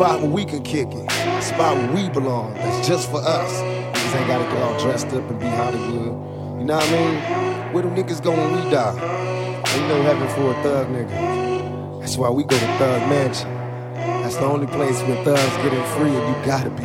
Spot where we can kick it. A spot where we belong. That's just for us. Niggas ain't gotta get all dressed up and be Hollywood. You know what I mean? Where do niggas go when we die? Ain't no heaven for a thug nigga. That's why we go to Thug Mansion. That's the only place where thugs getting free and you gotta be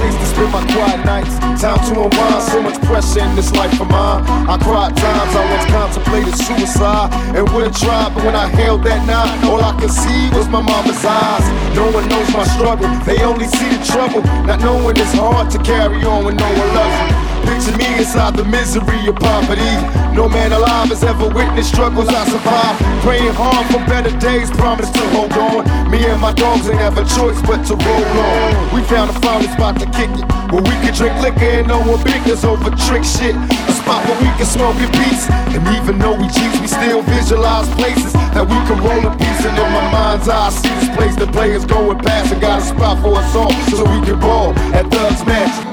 place to spend my quiet nights. Time to unwind. So much pressure in this life of mine. I cried times I once contemplated suicide and would have tried, but when I held that knife, all I could see was my mama's eyes. No one knows my struggle. They only see the trouble. Not knowing it's hard to carry on when no one loves you. Picture me inside the misery of poverty. No man alive has ever witnessed struggles I survived. Praying hard for better days, promise to hold on. Me and my dogs ain't have a choice but to roll on. We found a finally spot to kick it. Where we can drink liquor and no one biggers over trick shit. A spot where we can smoke in peace. And even though we cheats, we still visualize places that we can roll a piece. And in my mind's eye, I see this place the players going past and got a spot for us all so we can ball at Thugs Mansion.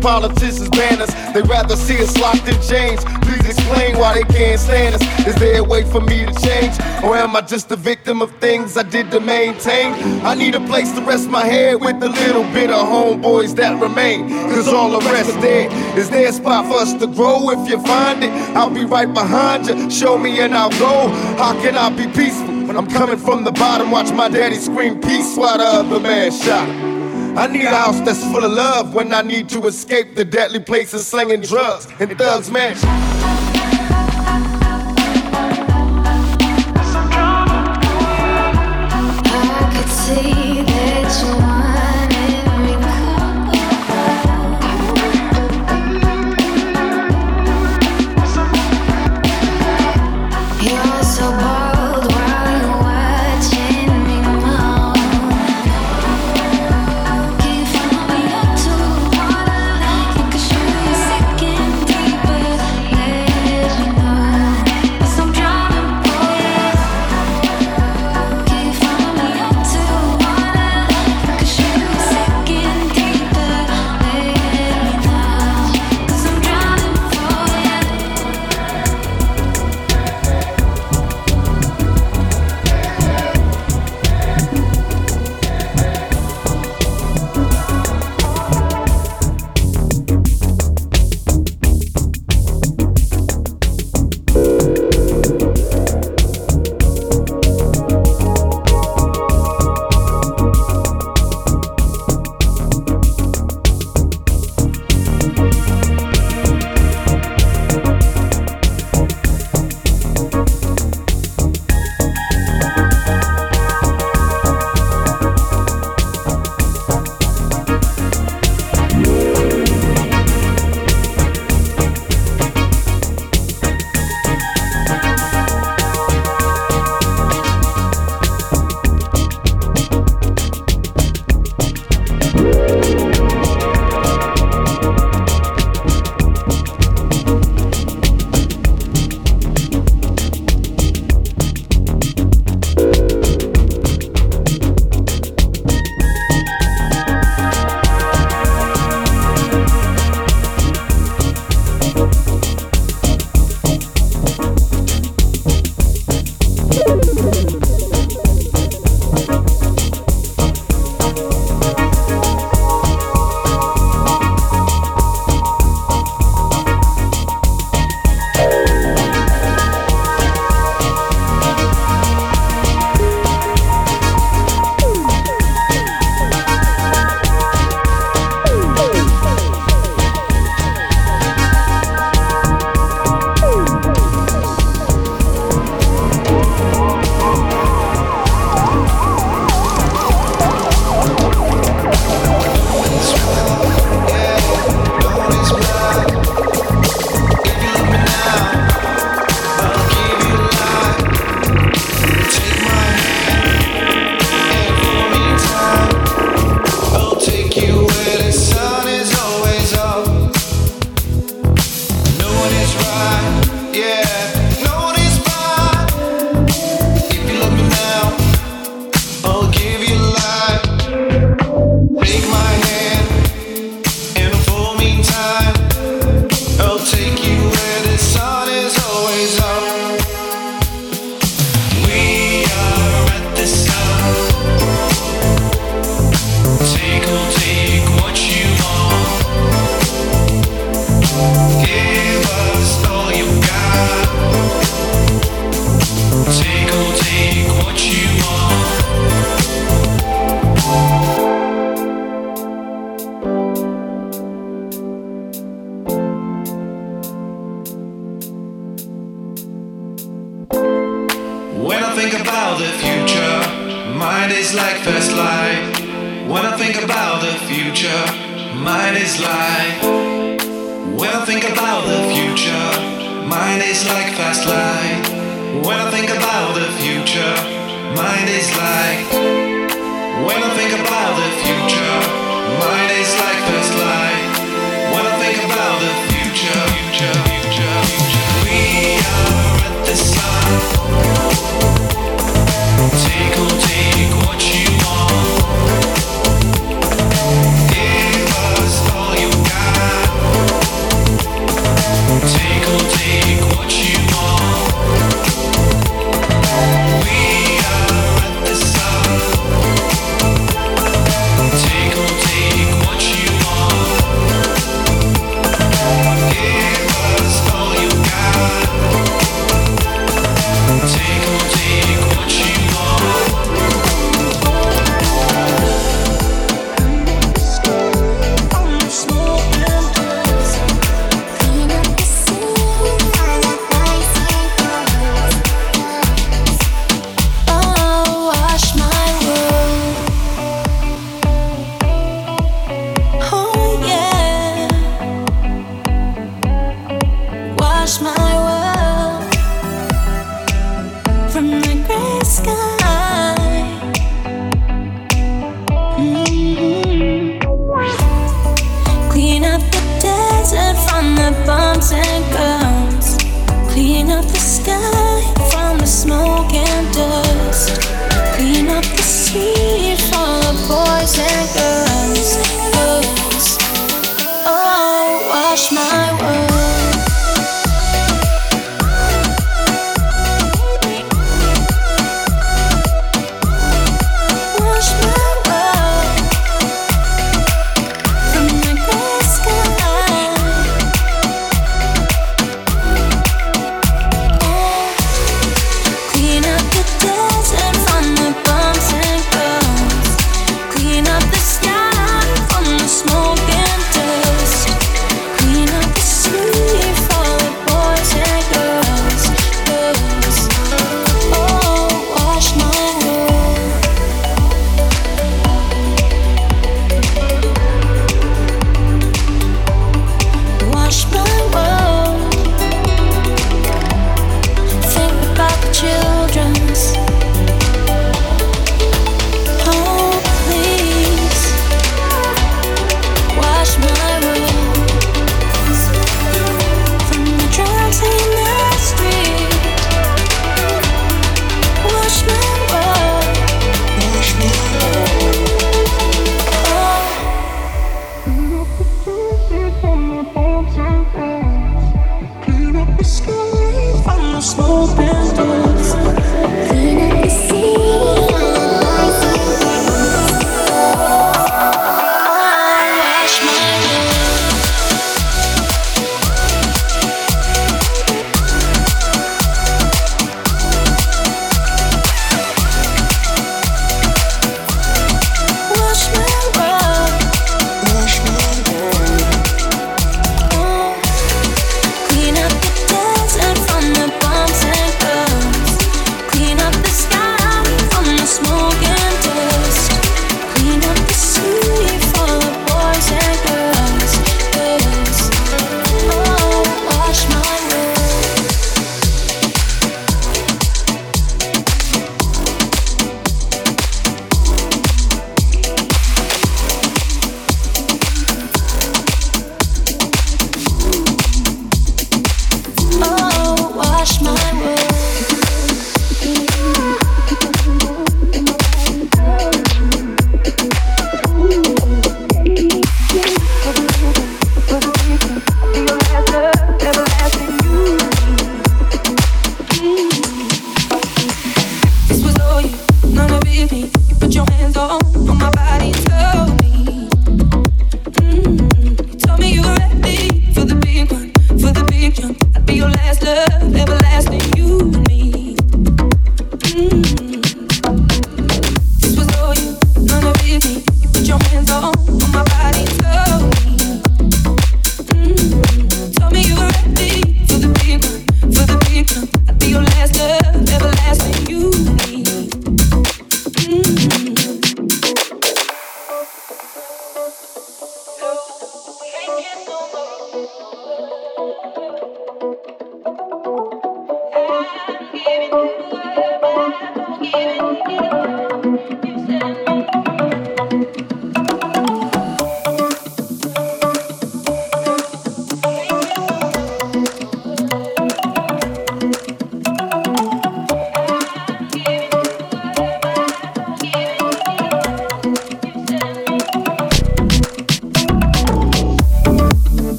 Politicians ban us, they rather see us locked in chains. Please explain why they can't stand us. Is there a way for me to change? Or am I just a victim of things I did to maintain? I need a place to rest my head with a little bit of homeboys that remain. Cause all the rest dead. Is there a spot for us to grow? If you find it, I'll be right behind you. Show me and I'll go. How can I be peaceful? When I'm coming from the bottom, watch my daddy scream peace while the other man shot. I need a house that's full of love when I need to escape the deadly places slinging drugs and thugs mansion.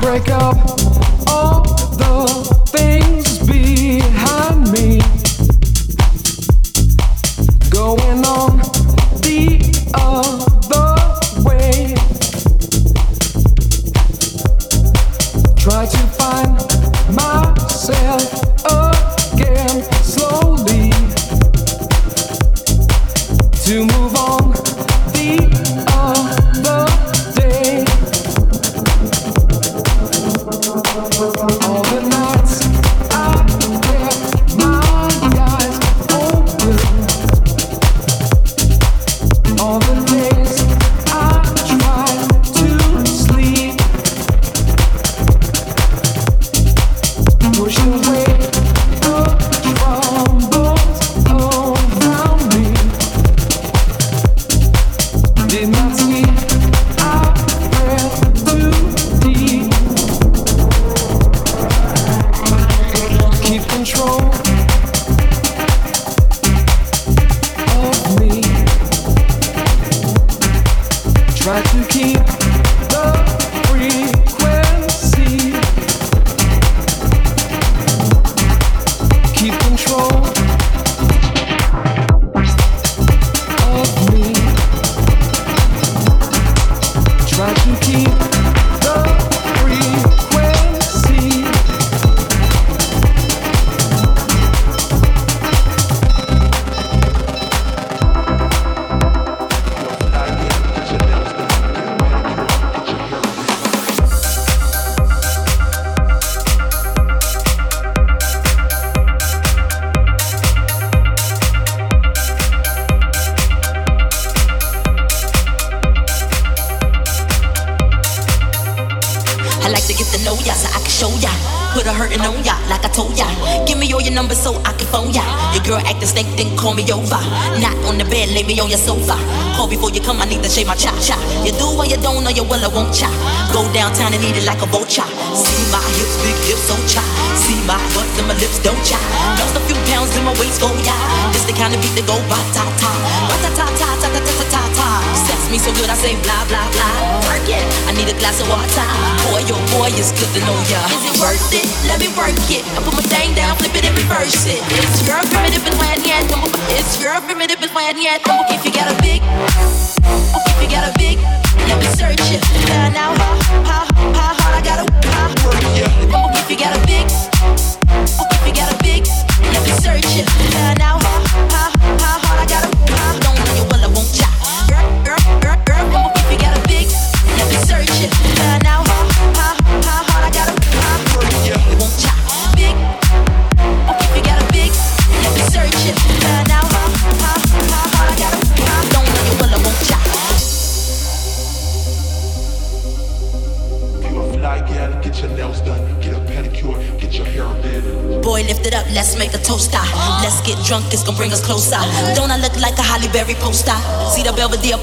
Break up all the things behind me. Going on stunting on ya, like I told ya. Give me all your numbers so I can phone ya. Your girl acting snake, then call me over. Not on the bed, lay me on your sofa. Call before you come, I need to shave my cha cha. You do what you don't, know you will, I won't cha. Go downtown and eat it like a vulture. See my hips, big hips, so cha. See my butt and my lips, don't cha. Lost a few pounds in my waist, go ya. This the kind of beat that go ba ta ta, ba ta ta ta ta ta ta ta ta. Sex me so good, I say blah blah blah. Work it. I need a glass of water. Boy, your oh boy, it's good to know ya. Is it worth it? Let me it, work it. I put my thing down, flip it and reverse it. It's your primitive and when yet. It's your primitive and when yet. If you got a big, if you got a big, let me search it. Find out how, how, how hard I gotta work it. If you got a big, if you got a big, let me search it. Find out how, how, how.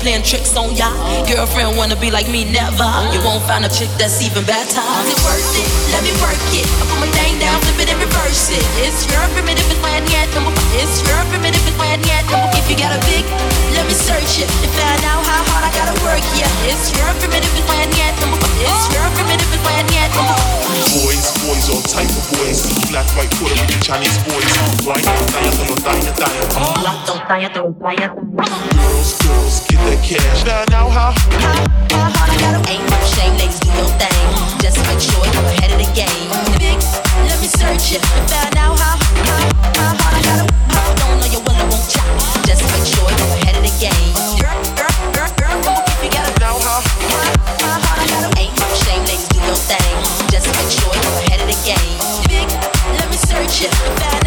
Playing tricks on ya. Girlfriend wanna be like me, never. You won't find a chick that's even better. Is it worth it? Let me work it. I put my thing down, flip it and reverse it. It's your primitive, it's my yet. It's your primitive, it's my yet. If you got a big, let me search it and find out how hard I gotta work. Yeah, it's your primitive, it's my yet. It's your primitive, it's my yet. Boys, boys, all type of boys. Black, white, Puerto Rican, Chinese boys. Right, don't die, don't die. Girls, girls, get that cash. Now, now, how? How, how hard I gotta Ain't no shame, ladies, do your thing. Just make sure you're ahead of the game. Big, let me search it. Find out how, how, how hard I gotta don't know you will, I won't chop. Just make sure you're ahead of the game. Search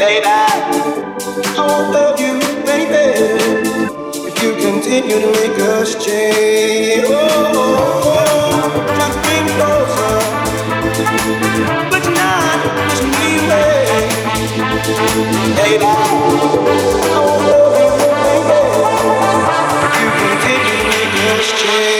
baby. I won't love you, baby, if you continue to make us change. Oh, just bring closer, but not baby. I won't love you, baby, if you continue to make us change.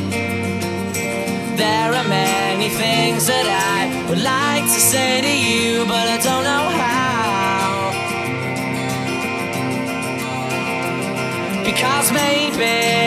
things that I would like to say to you, but I don't know how. Because maybe.